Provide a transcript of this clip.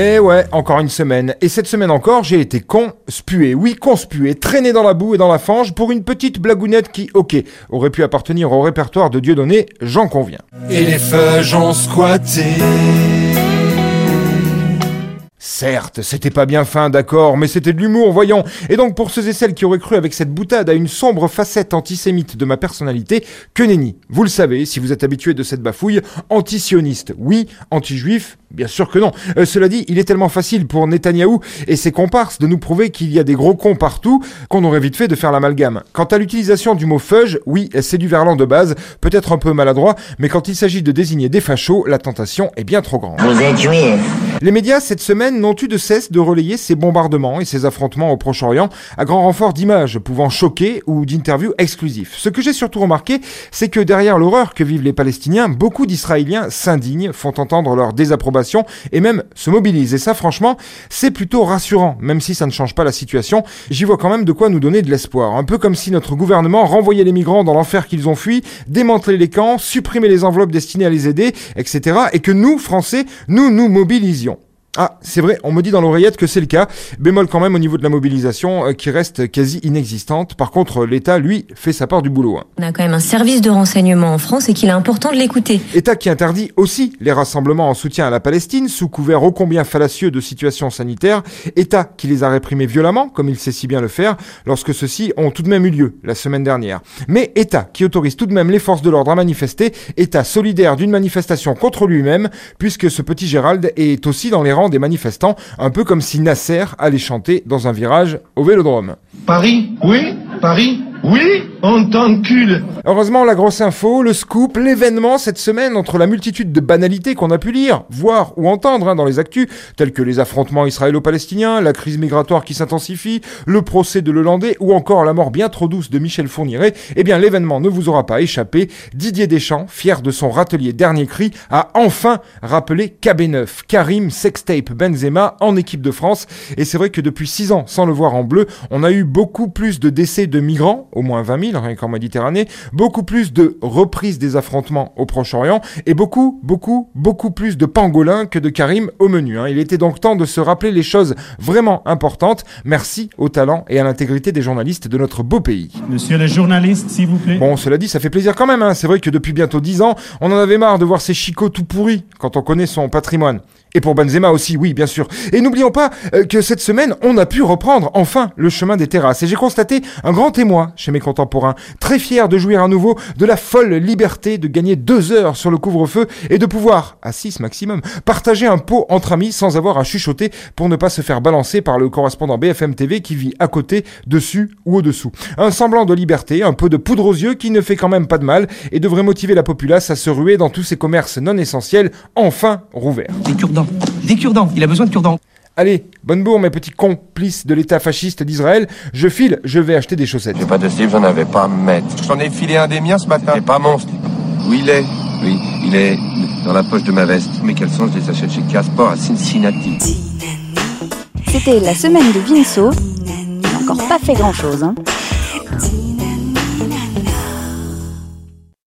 Eh ouais, encore une semaine. Et cette semaine encore, j'ai été conspué. Oui, conspué, traîné dans la boue et dans la fange pour une petite blagounette qui, ok, aurait pu appartenir au répertoire de Dieudonné, j'en conviens. Et les feuilles ont squatté. Certes, c'était pas bien fin, d'accord, mais c'était de l'humour, voyons. Et donc pour ceux et celles qui auraient cru avec cette boutade à une sombre facette antisémite de ma personnalité, que nenni. Vous le savez, si vous êtes habitué de cette bafouille, antisioniste, oui, anti-juif, Bien sûr que non. Euh, cela dit, il est tellement facile pour Netanyahou et ses comparses de nous prouver qu'il y a des gros cons partout qu'on aurait vite fait de faire l'amalgame. Quant à l'utilisation du mot feuge, oui, c'est du verlan de base, peut-être un peu maladroit, mais quand il s'agit de désigner des fachos, la tentation est bien trop grande. Vous êtes juif Les médias cette semaine n'ont eu de cesse de relayer ces bombardements et ces affrontements au Proche-Orient à grand renfort d'images pouvant choquer ou d'interviews exclusifs. Ce que j'ai surtout remarqué, c'est que derrière l'horreur que vivent les Palestiniens, beaucoup d'Israéliens s'indignent, font entendre leur désapprobation et même se mobilise. Et ça, franchement, c'est plutôt rassurant, même si ça ne change pas la situation. J'y vois quand même de quoi nous donner de l'espoir. Un peu comme si notre gouvernement renvoyait les migrants dans l'enfer qu'ils ont fui, démantelait les camps, supprimait les enveloppes destinées à les aider, etc. Et que nous, Français, nous nous mobilisions. Ah, c'est vrai, on me dit dans l'oreillette que c'est le cas. Bémol quand même au niveau de la mobilisation euh, qui reste quasi inexistante. Par contre, l'État, lui, fait sa part du boulot. Hein. On a quand même un service de renseignement en France et qu'il est important de l'écouter. État qui interdit aussi les rassemblements en soutien à la Palestine sous couvert ô combien fallacieux de situations sanitaires. État qui les a réprimés violemment, comme il sait si bien le faire, lorsque ceux-ci ont tout de même eu lieu la semaine dernière. Mais État qui autorise tout de même les forces de l'ordre à manifester, État solidaire d'une manifestation contre lui-même, puisque ce petit Gérald est aussi dans les rangs des manifestants, un peu comme si Nasser allait chanter dans un virage au vélodrome. Paris? Oui Paris oui, on t'encule. Heureusement, la grosse info, le scoop, l'événement cette semaine entre la multitude de banalités qu'on a pu lire, voir ou entendre hein, dans les actus, tels que les affrontements israélo-palestiniens, la crise migratoire qui s'intensifie, le procès de Lelandais ou encore la mort bien trop douce de Michel Fourniret, eh bien l'événement ne vous aura pas échappé. Didier Deschamps, fier de son râtelier dernier cri, a enfin rappelé KB9, Karim Sextape Benzema en équipe de France. Et c'est vrai que depuis six ans, sans le voir en bleu, on a eu beaucoup plus de décès de migrants au moins 20 000, rien qu'en Méditerranée, beaucoup plus de reprises des affrontements au Proche-Orient, et beaucoup, beaucoup, beaucoup plus de pangolins que de Karim au menu. Hein. Il était donc temps de se rappeler les choses vraiment importantes. Merci au talent et à l'intégrité des journalistes de notre beau pays. Monsieur le journaliste, s'il vous plaît. Bon, cela dit, ça fait plaisir quand même. Hein. C'est vrai que depuis bientôt 10 ans, on en avait marre de voir ces chicots tout pourris quand on connaît son patrimoine. Et pour Benzema aussi, oui, bien sûr. Et n'oublions pas euh, que cette semaine, on a pu reprendre enfin le chemin des terrasses. Et j'ai constaté un grand témoin chez mes contemporains, très fier de jouir à nouveau de la folle liberté de gagner deux heures sur le couvre-feu et de pouvoir, à 6 maximum, partager un pot entre amis sans avoir à chuchoter pour ne pas se faire balancer par le correspondant BFM TV qui vit à côté, dessus ou au-dessous. Un semblant de liberté, un peu de poudre aux yeux qui ne fait quand même pas de mal et devrait motiver la populace à se ruer dans tous ces commerces non essentiels enfin rouverts. Des cure-dents. Il a besoin de cure-dents. Allez, bonne bourre, mes petits complices de l'État fasciste d'Israël. Je file, je vais acheter des chaussettes. J'ai pas de slip, j'en avais pas à me mettre. J'en ai filé un des miens ce matin. C'est pas monstre. Où il est? Oui, il est dans la poche de ma veste. Mais quel sens je les achète chez Casport à Cincinnati? C'était la semaine de Vinceau. Il n'a encore pas fait grand-chose. Hein.